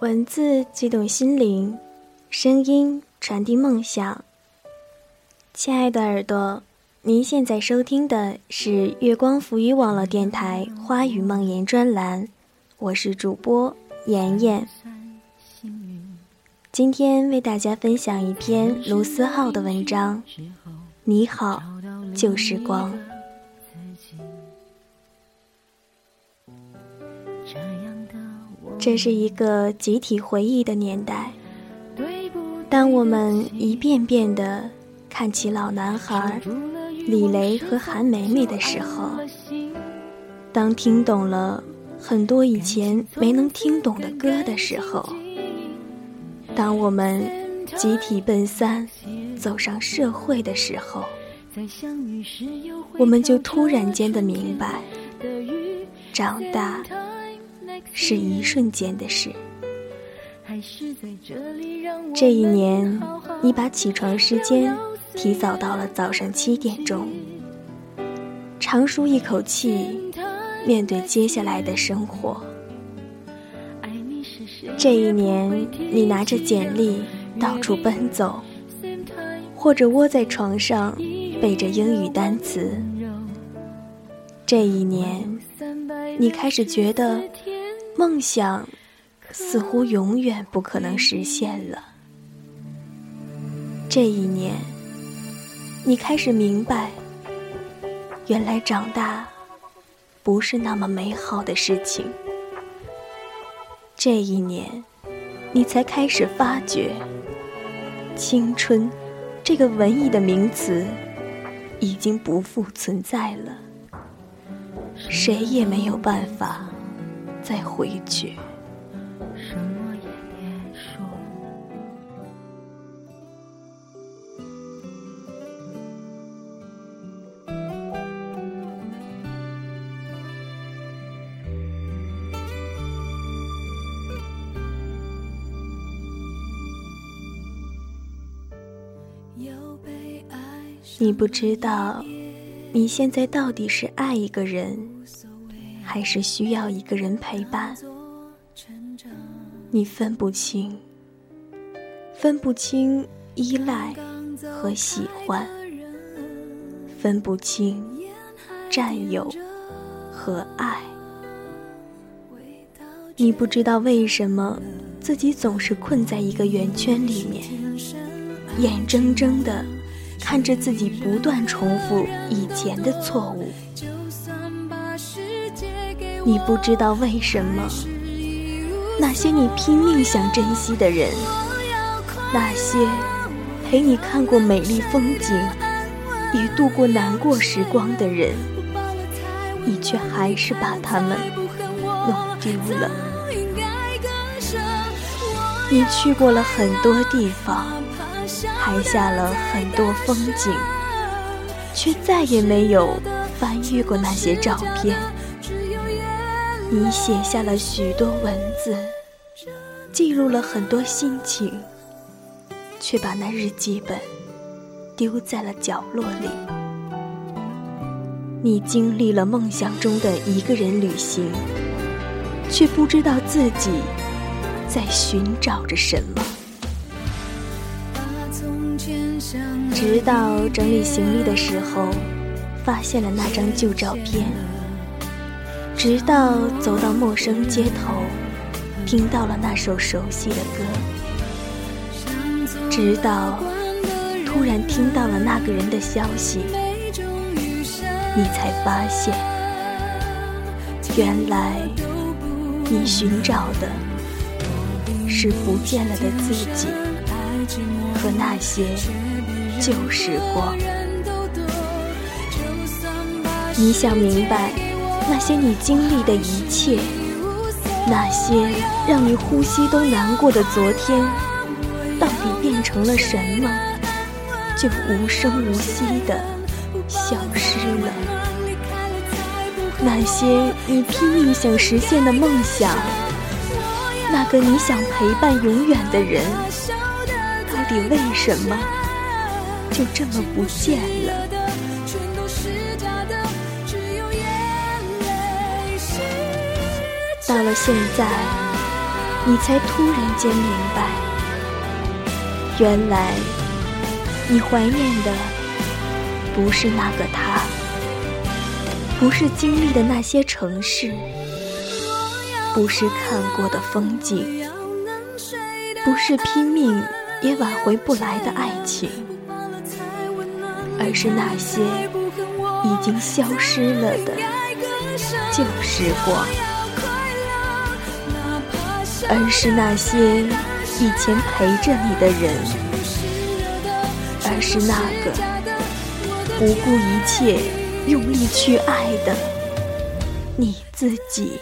文字激动心灵，声音传递梦想。亲爱的耳朵，您现在收听的是月光浮语网络电台《花语梦言》专栏，我是主播妍妍。今天为大家分享一篇卢思浩的文章。你好，旧时光。这是一个集体回忆的年代。当我们一遍遍地看起老男孩李雷和韩梅梅的时候，当听懂了很多以前没能听懂的歌的时候，当我们集体奔三走上社会的时候，我们就突然间的明白，长大。是一瞬间的事。这一年，你把起床时间提早到了早上七点钟，长舒一口气，面对接下来的生活。这一年，你拿着简历到处奔走，或者窝在床上背着英语单词。这一年，你开始觉得。梦想似乎永远不可能实现了。这一年，你开始明白，原来长大不是那么美好的事情。这一年，你才开始发觉，青春这个文艺的名词已经不复存在了，谁也没有办法。再回去。你不知道，你现在到底是爱一个人。还是需要一个人陪伴，你分不清，分不清依赖和喜欢，分不清占有和爱。你不知道为什么自己总是困在一个圆圈里面，眼睁睁的看着自己不断重复以前的错误。你不知道为什么，那些你拼命想珍惜的人，那些陪你看过美丽风景，也度过难过时光的人，你却还是把他们弄丢了。你去过了很多地方，拍下了很多风景，却再也没有翻阅过那些照片。你写下了许多文字，记录了很多心情，却把那日记本丢在了角落里。你经历了梦想中的一个人旅行，却不知道自己在寻找着什么。直到整理行李的时候，发现了那张旧照片。直到走到陌生街头，听到了那首熟悉的歌；直到突然听到了那个人的消息，你才发现，原来你寻找的是不见了的自己和那些旧时光。你想明白。那些你经历的一切，那些让你呼吸都难过的昨天，到底变成了什么？就无声无息的消失了。那些你拼命想实现的梦想，那个你想陪伴永远的人，到底为什么就这么不见了？到了现在，你才突然间明白，原来你怀念的不是那个他，不是经历的那些城市，不是看过的风景，不是拼命也挽回不来的爱情，而是那些已经消失了的旧时光。而是那些以前陪着你的人，而是那个不顾一切用力去爱的你自己。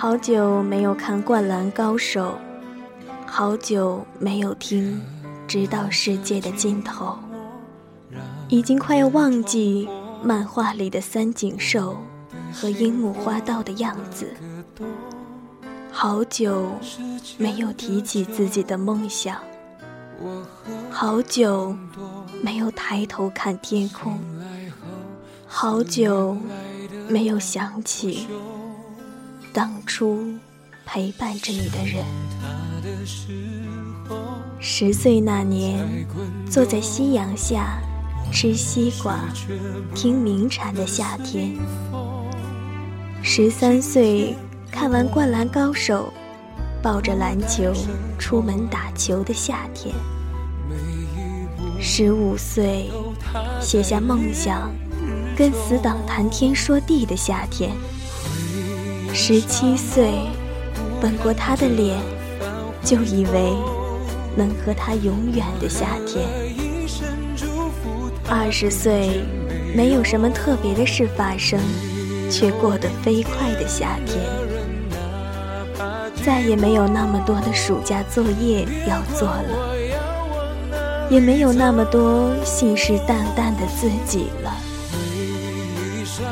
好久没有看《灌篮高手》，好久没有听《直到世界的尽头》，已经快要忘记漫画里的三井寿和樱木花道的样子。好久没有提起自己的梦想，好久没有抬头看天空，好久没有想起。当初陪伴着你的人，十岁那年，坐在夕阳下吃西瓜、听鸣蝉的夏天；十三岁看完《灌篮高手》，抱着篮球出门打球的夏天；十五岁写下梦想，跟死党谈天说地的夏天。十七岁，吻过他的脸，就以为能和他永远的夏天。二十岁，没有什么特别的事发生，却过得飞快的夏天。再也没有那么多的暑假作业要做了，也没有那么多信誓旦旦的自己了。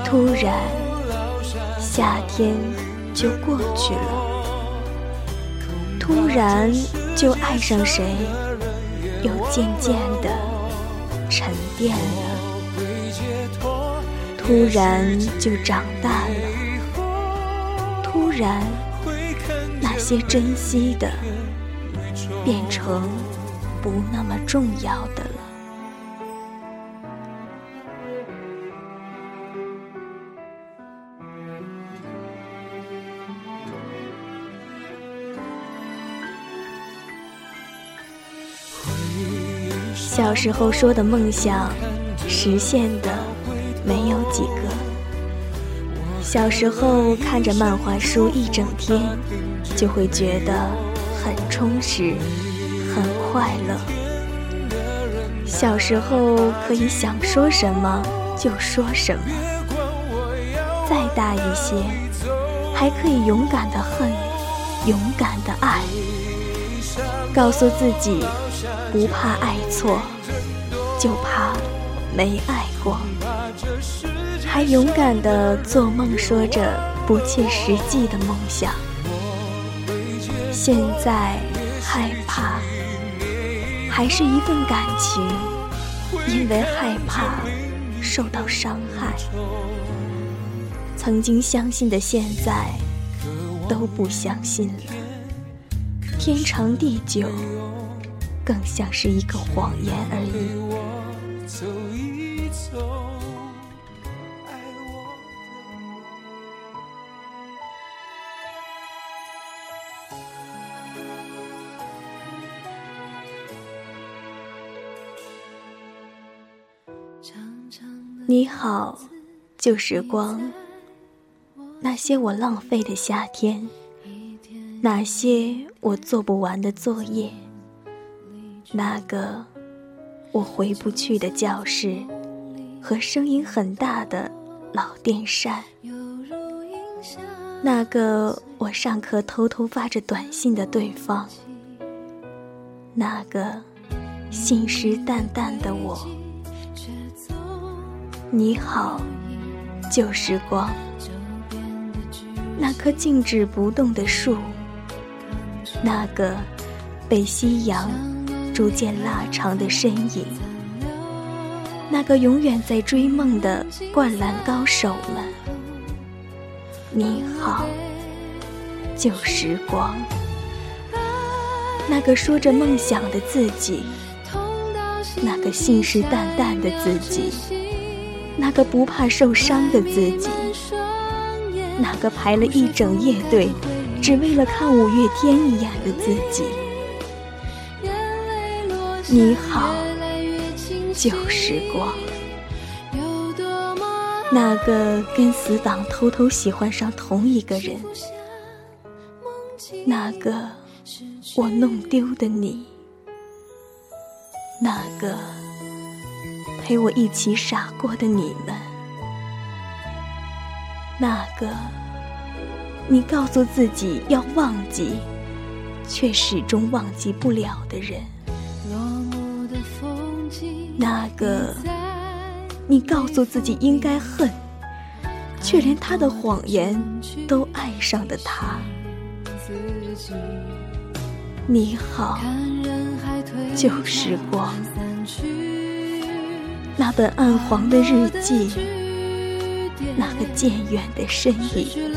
突然。夏天就过去了，突然就爱上谁，又渐渐的沉淀了，突然就长大了，突然那些珍惜的变成不那么重要的了。小时候说的梦想，实现的没有几个。小时候看着漫画书一整天，就会觉得很充实、很快乐。小时候可以想说什么就说什么。再大一些，还可以勇敢的恨，勇敢的爱。告诉自己。不怕爱错，就怕没爱过。还勇敢的做梦，说着不切实际的梦想。现在害怕，还是一份感情，因为害怕受到伤害。曾经相信的，现在都不相信了。天长地久。更像是一个谎言而已。你好，旧时光，那些我浪费的夏天，那些我做不完的作业。那个我回不去的教室，和声音很大的老电扇，那个我上课偷偷发着短信的对方，那个信誓旦旦的我。你好，旧时光。那棵静止不动的树，那个被夕阳逐渐拉长的身影，那个永远在追梦的灌篮高手们。你好，旧时光。那个说着梦想的自己，那个信誓旦旦的自己，那个不怕受伤的自己。那个排了一整夜队，只为了看五月天一眼的自己。你好，旧时光。那个跟死党偷偷喜欢上同一个人。那个我弄丢的你。那个陪我一起傻过的你们。那个，你告诉自己要忘记，却始终忘记不了的人；那个，你告诉自己应该恨，却连他的谎言都爱上的他。你好，旧时光，那本暗黄的日记。那个渐远的身影，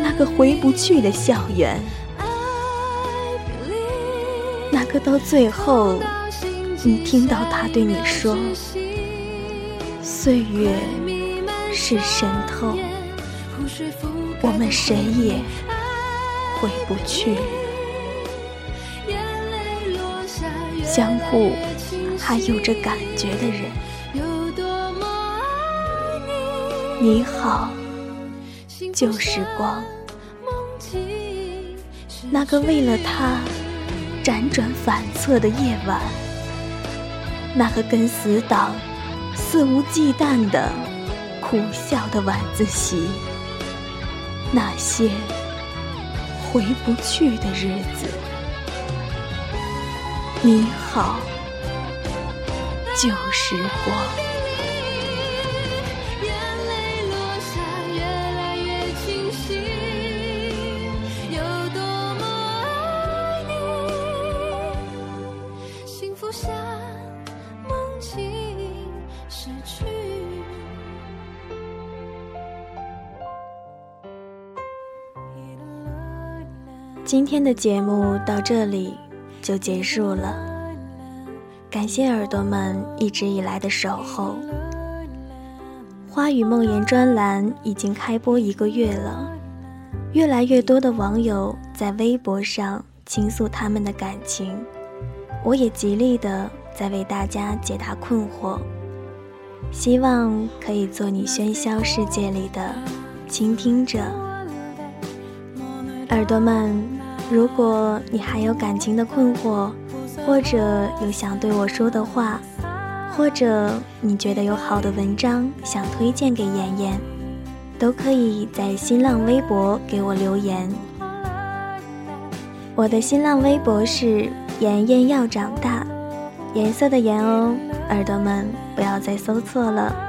那个回不去的校园，那个到最后，你听到他对你说：“岁月是神偷，我们谁也回不去。”相互还有着感觉的人。你好，旧时光。那个为了他辗转反侧的夜晚，那个跟死党肆无忌惮的苦笑的晚自习，那些回不去的日子。你好，旧时光。今天的节目到这里就结束了，感谢耳朵们一直以来的守候。花语梦言专栏已经开播一个月了，越来越多的网友在微博上倾诉他们的感情，我也极力的在为大家解答困惑，希望可以做你喧嚣世界里的倾听者，耳朵们。如果你还有感情的困惑，或者有想对我说的话，或者你觉得有好的文章想推荐给妍妍，都可以在新浪微博给我留言。我的新浪微博是妍妍要长大，颜色的颜哦，耳朵们不要再搜错了。